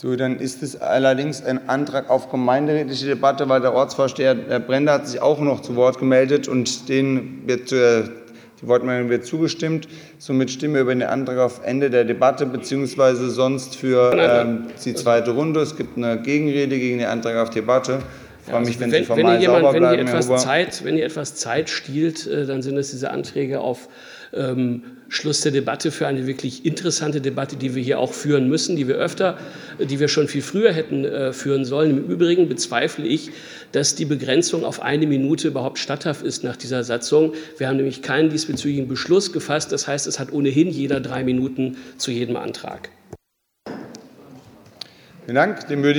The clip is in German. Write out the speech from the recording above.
So, dann ist es allerdings ein Antrag auf gemeinderätliche Debatte, weil der Ortsvorsteher Herr Brender hat sich auch noch zu Wort gemeldet und den wird, äh, die Wortmeldung wird zugestimmt. Somit stimmen wir über den Antrag auf Ende der Debatte beziehungsweise sonst für ähm, die zweite Runde. Es gibt eine Gegenrede gegen den Antrag auf Debatte. Freue mich, wenn, wenn, Sie wenn, formal hier jemand, sauber wenn, bleiben, etwas Huber. Zeit, wenn ihr etwas Zeit stiehlt, äh, dann sind es diese Anträge auf ähm, Schluss der Debatte für eine wirklich interessante Debatte, die wir hier auch führen müssen, die wir öfter, äh, die wir schon viel früher hätten äh, führen sollen. Im Übrigen bezweifle ich, dass die Begrenzung auf eine Minute überhaupt statthaft ist nach dieser Satzung. Wir haben nämlich keinen diesbezüglichen Beschluss gefasst. Das heißt, es hat ohnehin jeder drei Minuten zu jedem Antrag. Vielen Dank. Dem würde ich